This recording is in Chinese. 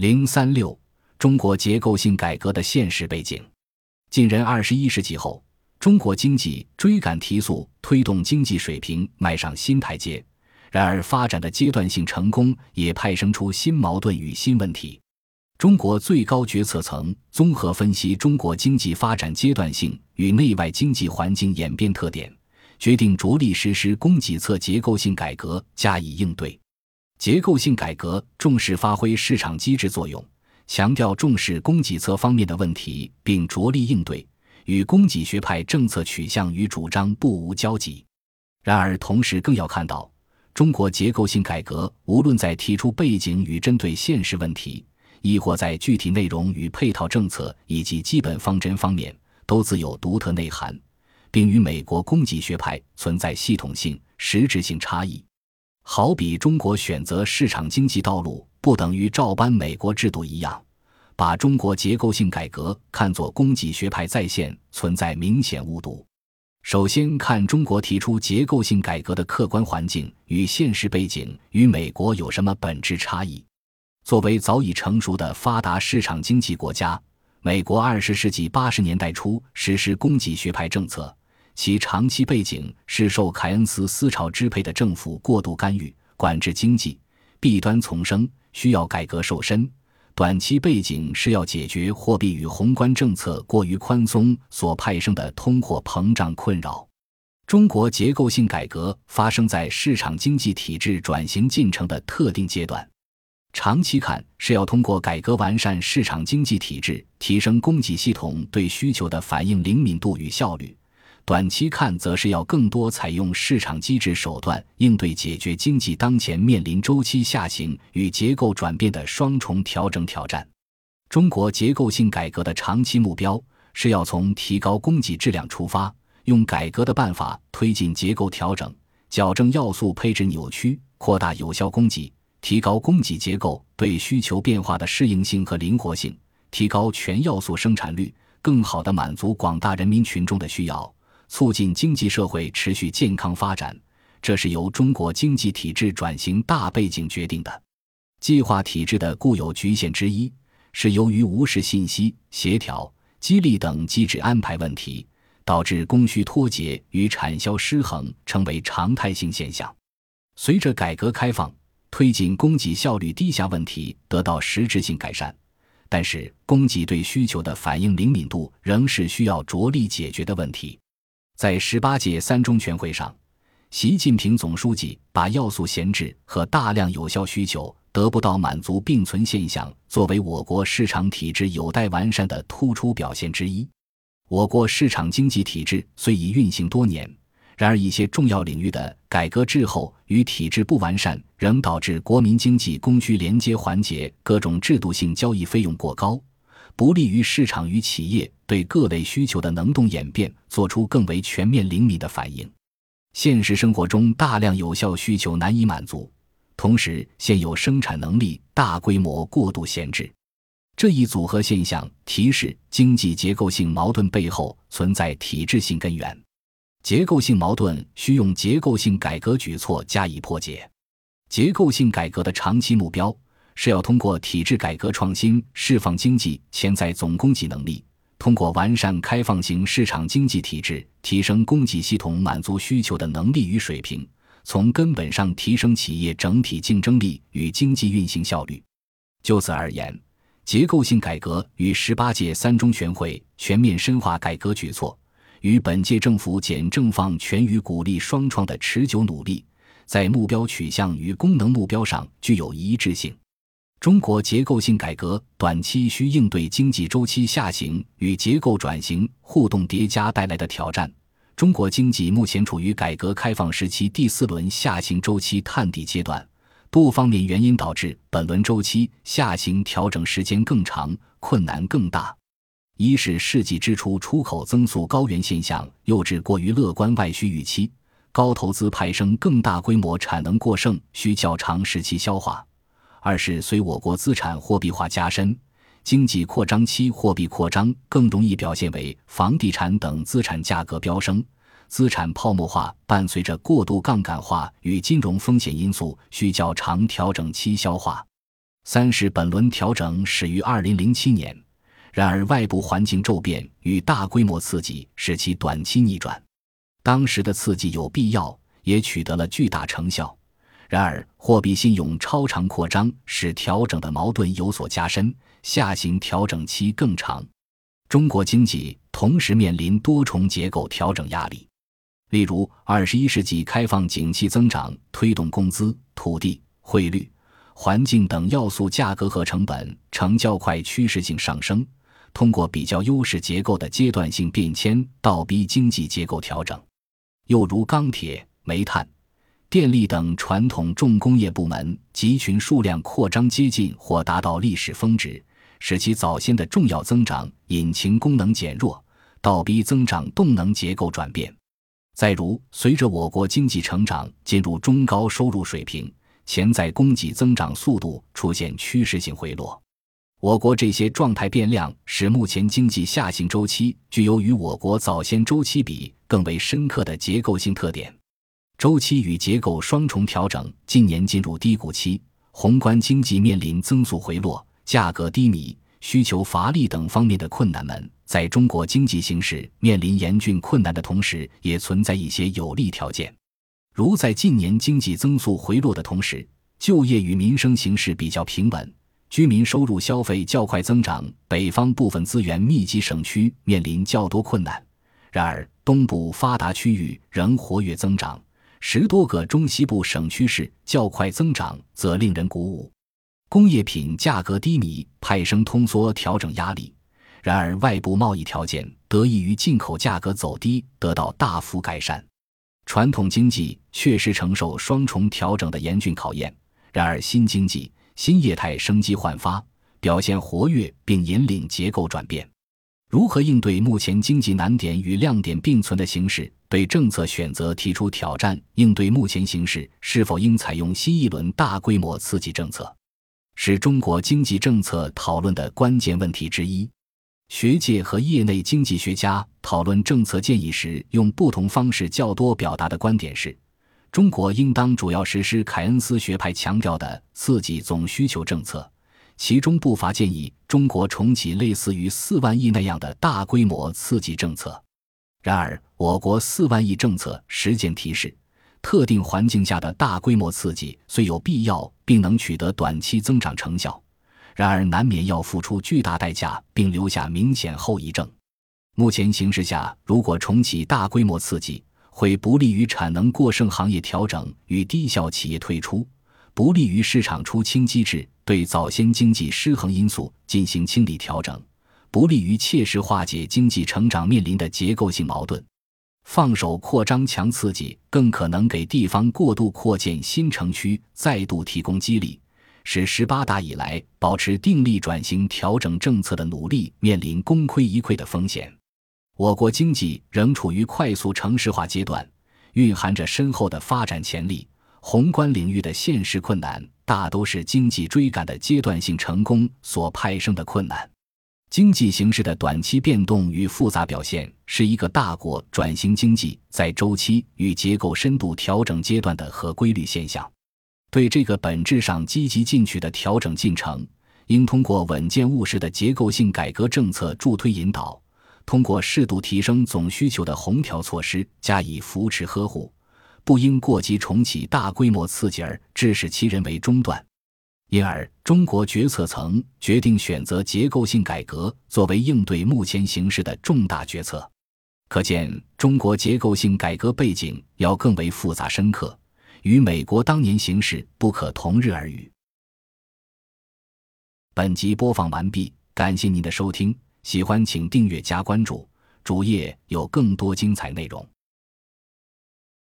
零三六，中国结构性改革的现实背景。进人二十一世纪后，中国经济追赶提速，推动经济水平迈上新台阶。然而，发展的阶段性成功也派生出新矛盾与新问题。中国最高决策层综合分析中国经济发展阶段性与内外经济环境演变特点，决定着力实施供给侧结构性改革加以应对。结构性改革重视发挥市场机制作用。强调重视供给侧方面的问题，并着力应对，与供给学派政策取向与主张不无交集。然而，同时更要看到，中国结构性改革无论在提出背景与针对现实问题，亦或在具体内容与配套政策以及基本方针方面，都自有独特内涵，并与美国供给学派存在系统性、实质性差异。好比中国选择市场经济道路。不等于照搬美国制度一样，把中国结构性改革看作供给学派再现，存在明显误读。首先看中国提出结构性改革的客观环境与现实背景与美国有什么本质差异？作为早已成熟的发达市场经济国家，美国二十世纪八十年代初实施供给学派政策，其长期背景是受凯恩斯思潮支配的政府过度干预管制经济，弊端丛生。需要改革瘦身，短期背景是要解决货币与宏观政策过于宽松所派生的通货膨胀困扰。中国结构性改革发生在市场经济体制转型进程的特定阶段，长期看是要通过改革完善市场经济体制，提升供给系统对需求的反应灵敏度与效率。短期看，则是要更多采用市场机制手段应对解决经济当前面临周期下行与结构转变的双重调整挑战。中国结构性改革的长期目标是要从提高供给质量出发，用改革的办法推进结构调整，矫正要素配置扭曲，扩大有效供给，提高供给结构对需求变化的适应性和灵活性，提高全要素生产率，更好地满足广大人民群众的需要。促进经济社会持续健康发展，这是由中国经济体制转型大背景决定的。计划体制的固有局限之一，是由于无视信息协调、激励等机制安排问题，导致供需脱节与产销失衡成为常态性现象。随着改革开放推进，供给效率低下问题得到实质性改善，但是供给对需求的反应灵敏度仍是需要着力解决的问题。在十八届三中全会上，习近平总书记把要素闲置和大量有效需求得不到满足并存现象作为我国市场体制有待完善的突出表现之一。我国市场经济体制虽已运行多年，然而一些重要领域的改革滞后与体制不完善，仍导致国民经济供需连接环节各种制度性交易费用过高。不利于市场与企业对各类需求的能动演变做出更为全面灵敏的反应。现实生活中，大量有效需求难以满足，同时现有生产能力大规模过度闲置，这一组合现象提示经济结构性矛盾背后存在体制性根源。结构性矛盾需用结构性改革举措加以破解。结构性改革的长期目标。是要通过体制改革创新释放经济潜在总供给能力，通过完善开放型市场经济体制，提升供给系统满足需求的能力与水平，从根本上提升企业整体竞争力与经济运行效率。就此而言，结构性改革与十八届三中全会全面深化改革举措，与本届政府简政放权与鼓励双创的持久努力，在目标取向与功能目标上具有一致性。中国结构性改革短期需应对经济周期下行与结构转型互动叠加带来的挑战。中国经济目前处于改革开放时期第四轮下行周期探底阶段，多方面原因导致本轮周期下行调整时间更长、困难更大。一是世纪之初出口增速高原现象诱致过于乐观外需预期，高投资派生更大规模产能过剩，需较长时期消化。二是随我国资产货币化加深，经济扩张期货币扩张更容易表现为房地产等资产价格飙升，资产泡沫化伴随着过度杠杆化与金融风险因素需较长调整期消化。三是本轮调整始于二零零七年，然而外部环境骤变与大规模刺激使其短期逆转。当时的刺激有必要，也取得了巨大成效。然而货币信用超常扩张使调整的矛盾有所加深，下行调整期更长。中国经济同时面临多重结构调整压力，例如二十一世纪开放景气增长推动工资、土地、汇率、环境等要素价格和成本呈较快趋势性上升，通过比较优势结构的阶段性变迁倒逼经济结构调整。又如钢铁、煤炭、电力等传统重工业部门集群数量扩张接近或达到历史峰值。使其早先的重要增长引擎功能减弱，倒逼增长动能结构转变。再如，随着我国经济成长进入中高收入水平，潜在供给增长速度出现趋势性回落。我国这些状态变量，使目前经济下行周期具有与我国早先周期比更为深刻的结构性特点。周期与结构双重调整，近年进入低谷期，宏观经济面临增速回落。价格低迷、需求乏力等方面的困难们，在中国经济形势面临严峻困难的同时，也存在一些有利条件。如在近年经济增速回落的同时，就业与民生形势比较平稳，居民收入消费较快增长。北方部分资源密集省区面临较多困难，然而东部发达区域仍活跃增长，十多个中西部省区市较快增长，则令人鼓舞。工业品价格低迷，派生通缩调整压力。然而，外部贸易条件得益于进口价格走低，得到大幅改善。传统经济确实承受双重调整的严峻考验。然而，新经济、新业态生机焕发，表现活跃，并引领结构转变。如何应对目前经济难点与亮点并存的形势？对政策选择提出挑战。应对目前形势，是否应采用新一轮大规模刺激政策？是中国经济政策讨论的关键问题之一。学界和业内经济学家讨论政策建议时，用不同方式较多表达的观点是：中国应当主要实施凯恩斯学派强调的刺激总需求政策，其中不乏建议中国重启类似于四万亿那样的大规模刺激政策。然而，我国四万亿政策实践提示。特定环境下的大规模刺激虽有必要，并能取得短期增长成效，然而难免要付出巨大代价，并留下明显后遗症。目前形势下，如果重启大规模刺激，会不利于产能过剩行业调整与低效企业退出，不利于市场出清机制对早先经济失衡因素进行清理调整，不利于切实化解经济成长面临的结构性矛盾。放手扩张强刺激，更可能给地方过度扩建新城区再度提供激励，使十八大以来保持定力转型调整政策的努力面临功亏一篑的风险。我国经济仍处于快速城市化阶段，蕴含着深厚的发展潜力。宏观领域的现实困难，大都是经济追赶的阶段性成功所派生的困难。经济形势的短期变动与复杂表现，是一个大国转型经济在周期与结构深度调整阶段的合规律现象。对这个本质上积极进取的调整进程，应通过稳健务实的结构性改革政策助推引导，通过适度提升总需求的宏调措施加以扶持呵护，不应过急重启大规模刺激而致使其人为中断。因而，中国决策层决定选择结构性改革作为应对目前形势的重大决策。可见，中国结构性改革背景要更为复杂深刻，与美国当年形势不可同日而语。本集播放完毕，感谢您的收听，喜欢请订阅加关注，主页有更多精彩内容。